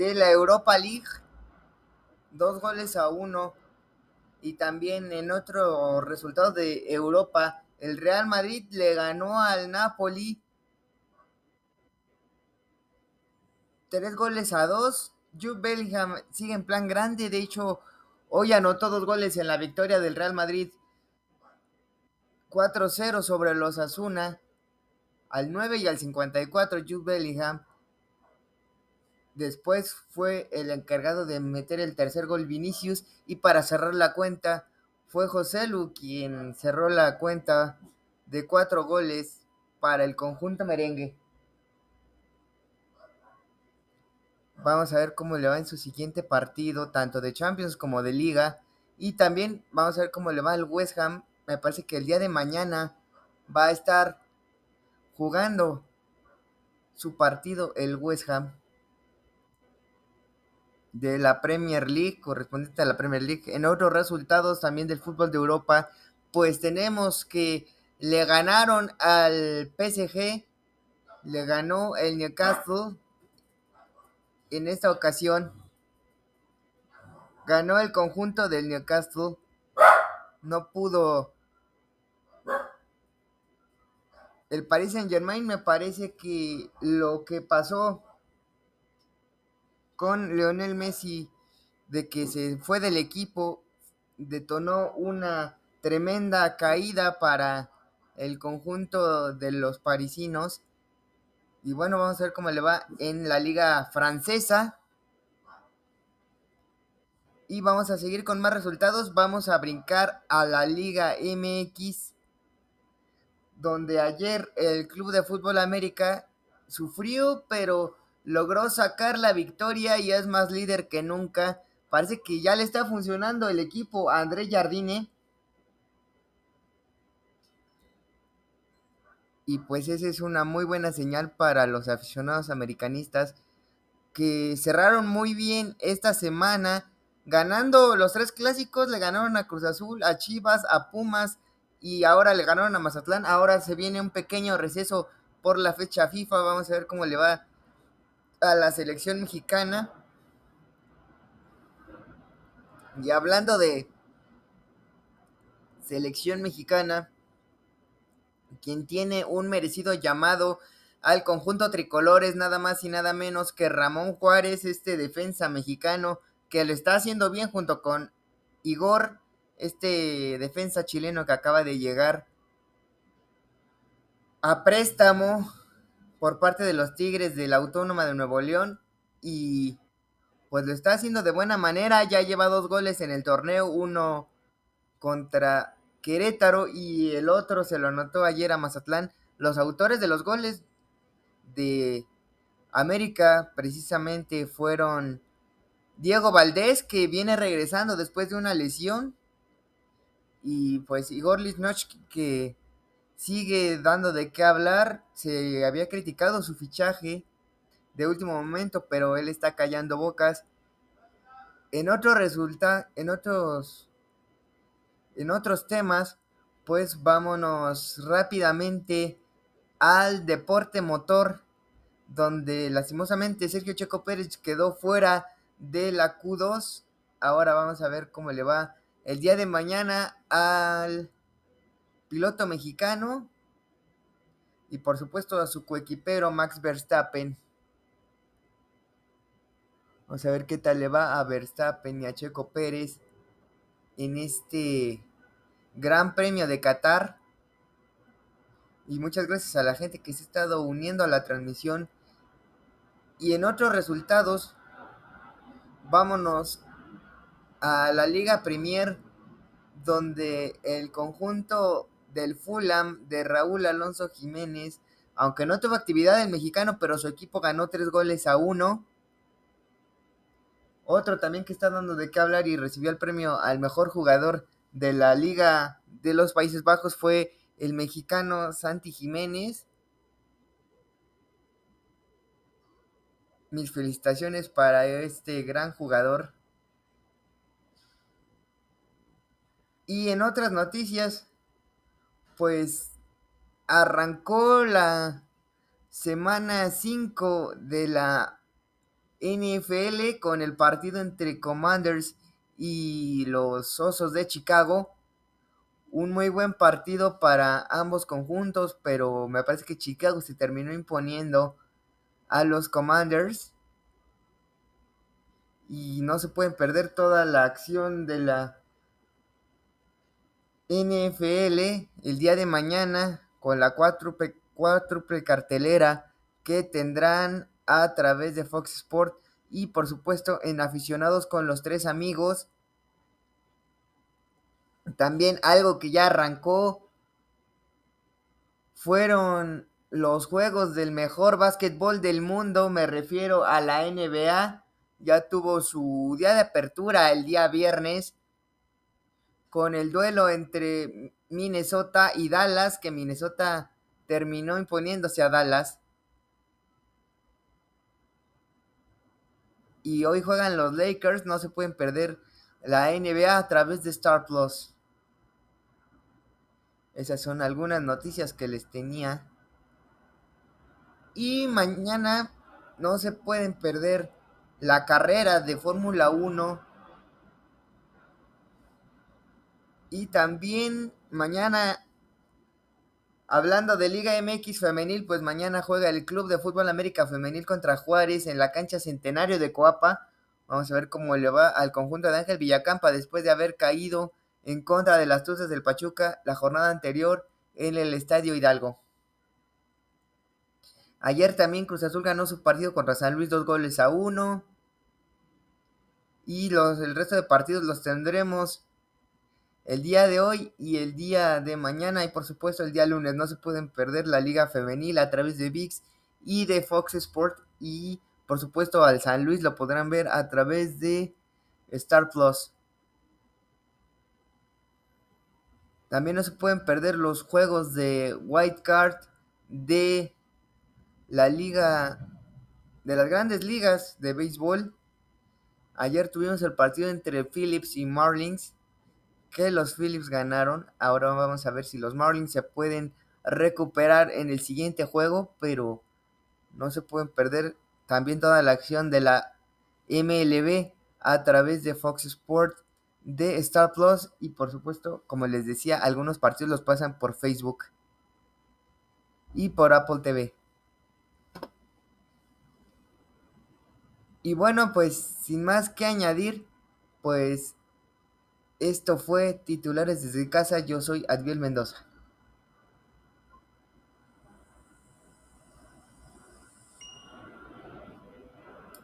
de la Europa League, dos goles a uno. Y también en otro resultado de Europa, el Real Madrid le ganó al Napoli tres goles a dos. Jude Bellingham sigue en plan grande. De hecho, hoy anotó dos goles en la victoria del Real Madrid 4-0 sobre los Asuna. Al 9 y al 54, Jude Bellingham. Después fue el encargado de meter el tercer gol Vinicius. Y para cerrar la cuenta, fue José Lu quien cerró la cuenta de cuatro goles para el conjunto merengue. Vamos a ver cómo le va en su siguiente partido, tanto de Champions como de Liga. Y también vamos a ver cómo le va al West Ham. Me parece que el día de mañana va a estar jugando su partido el West Ham de la Premier League, correspondiente a la Premier League. En otros resultados también del fútbol de Europa, pues tenemos que le ganaron al PSG, le ganó el Newcastle en esta ocasión ganó el conjunto del Newcastle. No pudo. El Paris Saint Germain me parece que lo que pasó con Lionel Messi de que se fue del equipo detonó una tremenda caída para el conjunto de los parisinos y bueno, vamos a ver cómo le va en la liga francesa. Y vamos a seguir con más resultados. Vamos a brincar a la Liga MX, donde ayer el Club de Fútbol América sufrió, pero logró sacar la victoria y es más líder que nunca. Parece que ya le está funcionando el equipo a André Jardine. Y pues esa es una muy buena señal para los aficionados americanistas que cerraron muy bien esta semana. Ganando los tres clásicos, le ganaron a Cruz Azul, a Chivas, a Pumas y ahora le ganaron a Mazatlán, ahora se viene un pequeño receso por la fecha FIFA, vamos a ver cómo le va a la selección mexicana. Y hablando de selección mexicana, quien tiene un merecido llamado al conjunto tricolor es nada más y nada menos que Ramón Juárez, este defensa mexicano que lo está haciendo bien junto con Igor, este defensa chileno que acaba de llegar a préstamo por parte de los Tigres de la Autónoma de Nuevo León y pues lo está haciendo de buena manera, ya lleva dos goles en el torneo, uno contra Querétaro y el otro se lo anotó ayer a Mazatlán. Los autores de los goles de América precisamente fueron Diego Valdés, que viene regresando después de una lesión, y pues Igor Liznoch, que sigue dando de qué hablar. Se había criticado su fichaje de último momento, pero él está callando bocas. En otro resulta, en otros en otros temas, pues vámonos rápidamente al deporte motor, donde lastimosamente Sergio Checo Pérez quedó fuera de la Q2. Ahora vamos a ver cómo le va el día de mañana al piloto mexicano y por supuesto a su coequipero Max Verstappen. Vamos a ver qué tal le va a Verstappen y a Checo Pérez en este Gran Premio de Qatar. Y muchas gracias a la gente que se ha estado uniendo a la transmisión. Y en otros resultados, vámonos a la Liga Premier, donde el conjunto del Fulham de Raúl Alonso Jiménez, aunque no tuvo actividad el mexicano, pero su equipo ganó tres goles a uno. Otro también que está dando de qué hablar y recibió el premio al mejor jugador de la Liga de los Países Bajos fue el mexicano Santi Jiménez. Mis felicitaciones para este gran jugador. Y en otras noticias, pues arrancó la semana 5 de la NFL con el partido entre Commanders y los Osos de Chicago. Un muy buen partido para ambos conjuntos, pero me parece que Chicago se terminó imponiendo a los Commanders. Y no se pueden perder toda la acción de la NFL el día de mañana con la cuádruple, cartelera que tendrán a través de Fox Sport y por supuesto en aficionados con los tres amigos. También algo que ya arrancó fueron los juegos del mejor básquetbol del mundo, me refiero a la NBA. Ya tuvo su día de apertura el día viernes con el duelo entre Minnesota y Dallas, que Minnesota terminó imponiéndose a Dallas. Y hoy juegan los Lakers, no se pueden perder la NBA a través de Star Plus. Esas son algunas noticias que les tenía. Y mañana no se pueden perder la carrera de Fórmula 1 Y también mañana, hablando de Liga MX Femenil, pues mañana juega el Club de Fútbol América Femenil contra Juárez en la cancha Centenario de Coapa. Vamos a ver cómo le va al conjunto de Ángel Villacampa después de haber caído en contra de las Tuzas del Pachuca la jornada anterior en el Estadio Hidalgo. Ayer también Cruz Azul ganó su partido contra San Luis dos goles a uno. Y los, el resto de partidos los tendremos el día de hoy y el día de mañana y por supuesto el día lunes. No se pueden perder la liga femenil a través de VIX y de Fox Sport y por supuesto al San Luis lo podrán ver a través de Star Plus. También no se pueden perder los juegos de White Card de la liga de las grandes ligas de béisbol. Ayer tuvimos el partido entre Phillips y Marlins que los Phillips ganaron. Ahora vamos a ver si los Marlins se pueden recuperar en el siguiente juego, pero no se pueden perder también toda la acción de la MLB a través de Fox Sport, de Star Plus y por supuesto, como les decía, algunos partidos los pasan por Facebook y por Apple TV. Y bueno, pues sin más que añadir, pues esto fue Titulares desde casa, yo soy Adviel Mendoza.